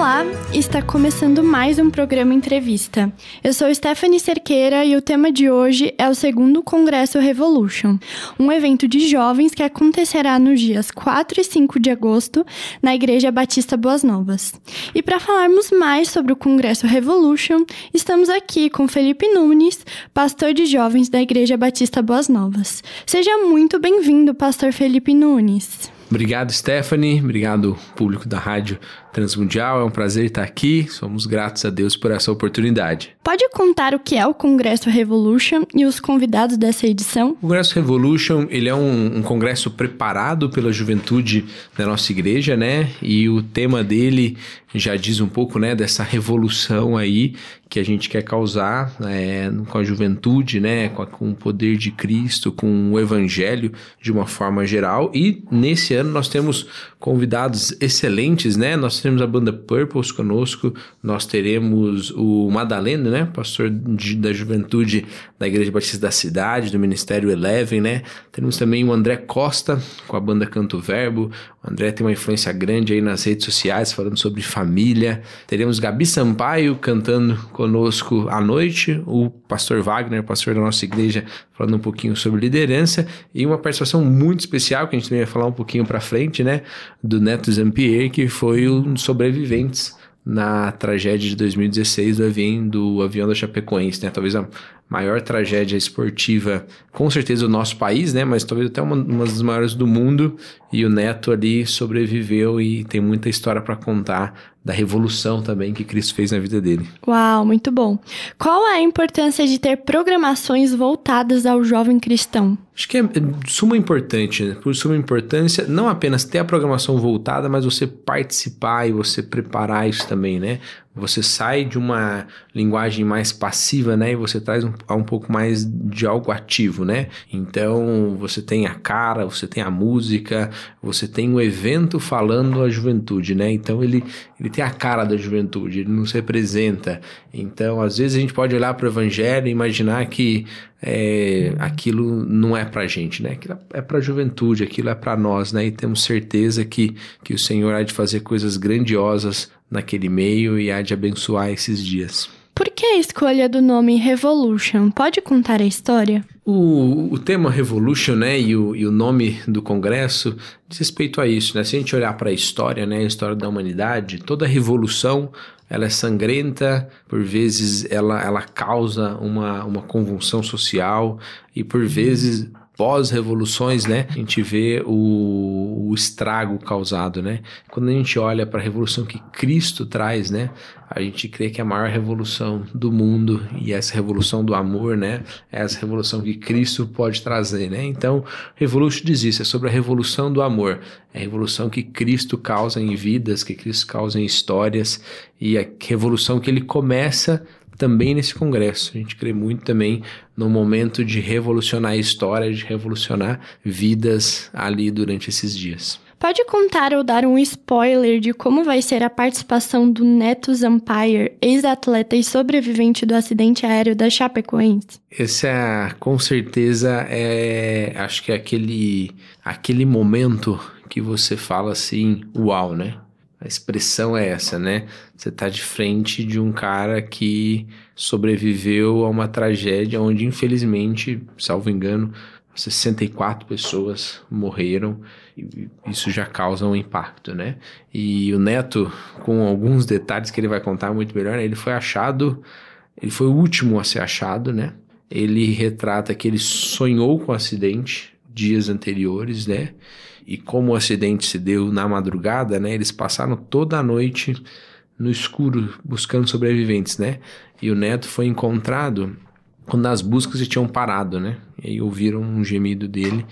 Olá, está começando mais um programa Entrevista. Eu sou Stephanie Cerqueira e o tema de hoje é o segundo Congresso Revolution, um evento de jovens que acontecerá nos dias 4 e 5 de agosto na Igreja Batista Boas Novas. E para falarmos mais sobre o Congresso Revolution, estamos aqui com Felipe Nunes, pastor de jovens da Igreja Batista Boas Novas. Seja muito bem-vindo, pastor Felipe Nunes. Obrigado, Stephanie. Obrigado, público da Rádio Transmundial. É um prazer estar aqui. Somos gratos a Deus por essa oportunidade. Pode contar o que é o Congresso Revolution e os convidados dessa edição? O Congresso Revolution, ele é um, um congresso preparado pela juventude da nossa igreja, né? E o tema dele já diz um pouco, né, dessa revolução aí que a gente quer causar é, com a juventude, né, com, a, com, o poder de Cristo, com o Evangelho de uma forma geral. E nesse ano nós temos convidados excelentes, né? Nós temos a banda Purples conosco, nós teremos o Madalena, né, pastor de, da juventude da Igreja Batista da Cidade, do Ministério Eleven, né? Temos também o André Costa com a banda Canto Verbo. O André tem uma influência grande aí nas redes sociais, falando sobre família. Teremos Gabi Sampaio cantando conosco à noite, o pastor Wagner, pastor da nossa igreja, falando um pouquinho sobre liderança e uma participação muito especial que a gente também vai falar um pouquinho para frente, né, do Neto Zampier, que foi um dos sobreviventes na tragédia de 2016 do avião, do avião da Chapecoense, né? Talvez a maior tragédia esportiva, com certeza, do nosso país, né? Mas talvez até uma, uma das maiores do mundo. E o Neto ali sobreviveu e tem muita história para contar da revolução também que Cristo fez na vida dele. Uau, muito bom. Qual é a importância de ter programações voltadas ao jovem cristão? Acho que é suma importante, né? por suma importância, não apenas ter a programação voltada, mas você participar e você preparar isso também, né? Você sai de uma linguagem mais passiva, né? E você traz um, um pouco mais de algo ativo, né? Então, você tem a cara, você tem a música, você tem um evento falando a juventude, né? Então, ele, ele tem a cara da juventude, ele nos representa. Então, às vezes a gente pode olhar para o evangelho e imaginar que é, aquilo não é pra gente, né? Aquilo é pra juventude, aquilo é para nós, né? E temos certeza que, que o Senhor há de fazer coisas grandiosas naquele meio e há de abençoar esses dias. Por que a escolha do nome Revolution? Pode contar a história? O, o tema Revolution, né, e o, e o nome do congresso diz respeito a isso, né? Se a gente olhar para a história, né, a história da humanidade, toda revolução ela é sangrenta, por vezes ela, ela causa uma, uma convulsão social e por vezes pós-revoluções, né, a gente vê o, o, estrago causado, né? Quando a gente olha para a revolução que Cristo traz, né, a gente crê que é a maior revolução do mundo e essa revolução do amor, né, é essa revolução que Cristo pode trazer, né? Então, Revolution diz isso, é sobre a revolução do amor, é a revolução que Cristo causa em vidas, que Cristo causa em histórias e a revolução que ele começa também nesse congresso. A gente crê muito também no momento de revolucionar a história, de revolucionar vidas ali durante esses dias. Pode contar ou dar um spoiler de como vai ser a participação do Neto Zampire, ex-atleta e sobrevivente do acidente aéreo da Chapecoense? Esse é, com certeza, é, acho que é aquele, aquele momento que você fala assim, uau, né? A expressão é essa, né? Você está de frente de um cara que sobreviveu a uma tragédia onde, infelizmente, salvo engano, 64 pessoas morreram e isso já causa um impacto, né? E o Neto, com alguns detalhes que ele vai contar muito melhor, né? ele foi achado, ele foi o último a ser achado, né? Ele retrata que ele sonhou com o acidente dias anteriores, né? E como o acidente se deu na madrugada, né? Eles passaram toda a noite no escuro buscando sobreviventes, né? E o neto foi encontrado quando as buscas tinham parado, né? E aí ouviram um gemido dele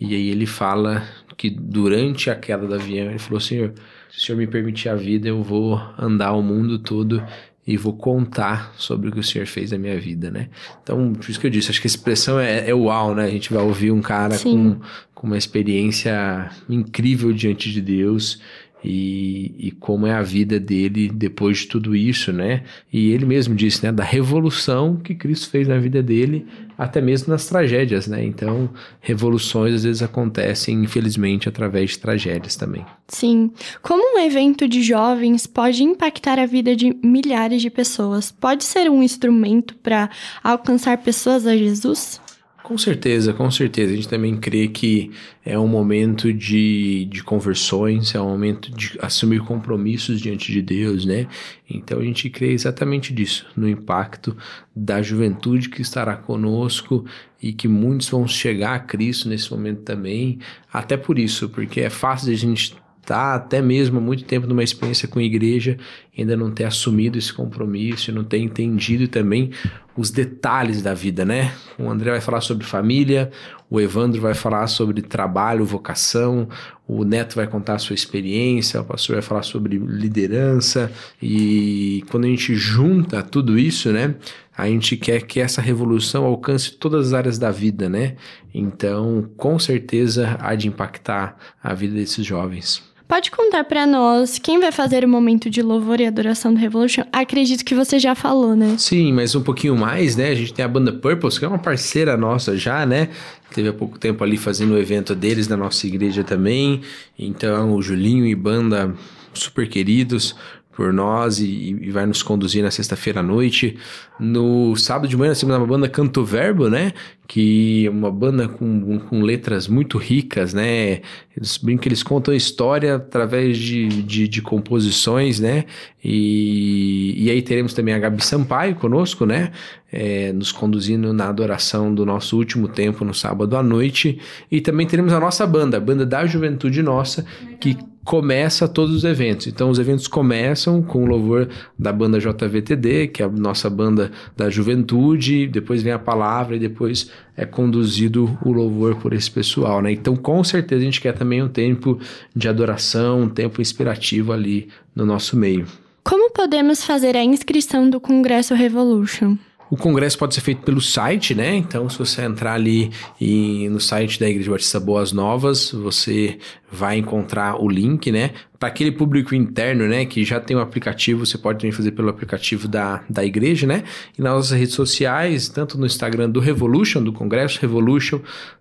e aí ele fala que durante a queda do avião ele falou: Senhor, se o Senhor me permitir a vida, eu vou andar o mundo todo e vou contar sobre o que o Senhor fez na minha vida, né? Então, por isso que eu disse, acho que a expressão é, é uau, né? A gente vai ouvir um cara com, com uma experiência incrível diante de Deus e, e como é a vida dele depois de tudo isso, né? E ele mesmo disse, né, da revolução que Cristo fez na vida dele, até mesmo nas tragédias, né? Então, revoluções às vezes acontecem, infelizmente, através de tragédias também. Sim. Como um evento de jovens pode impactar a vida de milhares de pessoas? Pode ser um instrumento para alcançar pessoas a Jesus? Com certeza, com certeza. A gente também crê que é um momento de, de conversões, é um momento de assumir compromissos diante de Deus, né? Então a gente crê exatamente disso, no impacto da juventude que estará conosco e que muitos vão chegar a Cristo nesse momento também. Até por isso, porque é fácil a gente estar até mesmo há muito tempo numa experiência com igreja, ainda não ter assumido esse compromisso, não ter entendido também os detalhes da vida, né? O André vai falar sobre família, o Evandro vai falar sobre trabalho, vocação, o Neto vai contar a sua experiência, o pastor vai falar sobre liderança e quando a gente junta tudo isso, né? A gente quer que essa revolução alcance todas as áreas da vida, né? Então, com certeza há de impactar a vida desses jovens. Pode contar para nós quem vai fazer o momento de louvor e adoração do Revolution? Acredito que você já falou, né? Sim, mas um pouquinho mais, né? A gente tem a banda Purpose, que é uma parceira nossa já, né? Teve há pouco tempo ali fazendo o evento deles na nossa igreja também. Então, o Julinho e banda super queridos por nós e, e vai nos conduzir na sexta-feira à noite. No sábado de manhã nós temos uma banda Canto Verbo, né? Que é uma banda com, com letras muito ricas, né? Eles brincam eles contam a história através de, de, de composições, né? E, e aí teremos também a Gabi Sampaio conosco, né? É, nos conduzindo na adoração do nosso último tempo no sábado à noite. E também teremos a nossa banda, a banda da Juventude Nossa, que começa todos os eventos. Então, os eventos começam com o louvor da banda JVTD, que é a nossa banda da juventude, depois vem a palavra e depois é conduzido o louvor por esse pessoal, né? Então, com certeza, a gente quer também um tempo de adoração, um tempo inspirativo ali no nosso meio. Como podemos fazer a inscrição do Congresso Revolution? O congresso pode ser feito pelo site, né? Então, se você entrar ali e, no site da Igreja Batista Boas Novas, você vai encontrar o link, né? Para aquele público interno, né, que já tem o um aplicativo, você pode também fazer pelo aplicativo da, da igreja, né? E nas nossas redes sociais, tanto no Instagram do Revolution, do Congresso Revolution,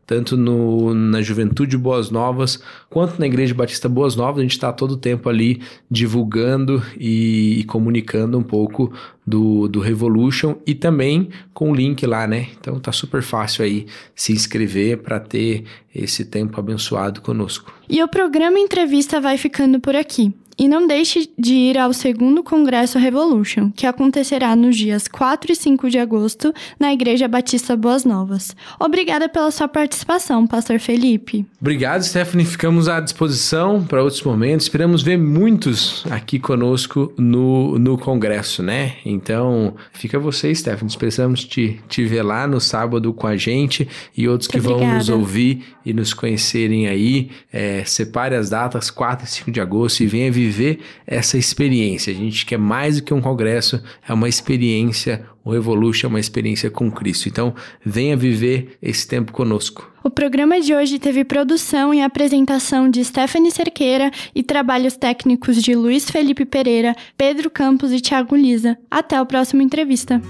tanto no, na Juventude Boas Novas, quanto na Igreja Batista Boas Novas, a gente está todo o tempo ali divulgando e, e, comunicando um pouco do, do Revolution e também com o link lá, né? Então tá super fácil aí se inscrever para ter esse tempo abençoado conosco. E o programa Entrevista vai ficando por aqui. E não deixe de ir ao segundo Congresso Revolution, que acontecerá nos dias 4 e 5 de agosto na Igreja Batista Boas Novas. Obrigada pela sua participação, Pastor Felipe. Obrigado, Stephanie. Ficamos à disposição para outros momentos. Esperamos ver muitos aqui conosco no, no Congresso, né? Então, fica você, Stephanie. Esperamos te, te ver lá no sábado com a gente e outros que obrigada. vão nos ouvir e nos conhecerem aí. É, separe as datas 4 e 5 de agosto e venha viver viver essa experiência. A gente quer mais do que um congresso, é uma experiência. O Revolution é uma experiência com Cristo. Então, venha viver esse tempo conosco. O programa de hoje teve produção e apresentação de Stephanie Cerqueira e trabalhos técnicos de Luiz Felipe Pereira, Pedro Campos e Thiago Lisa. Até o próximo entrevista.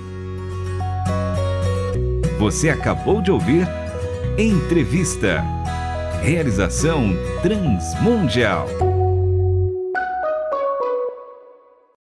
Você acabou de ouvir Entrevista. Realização Transmundial.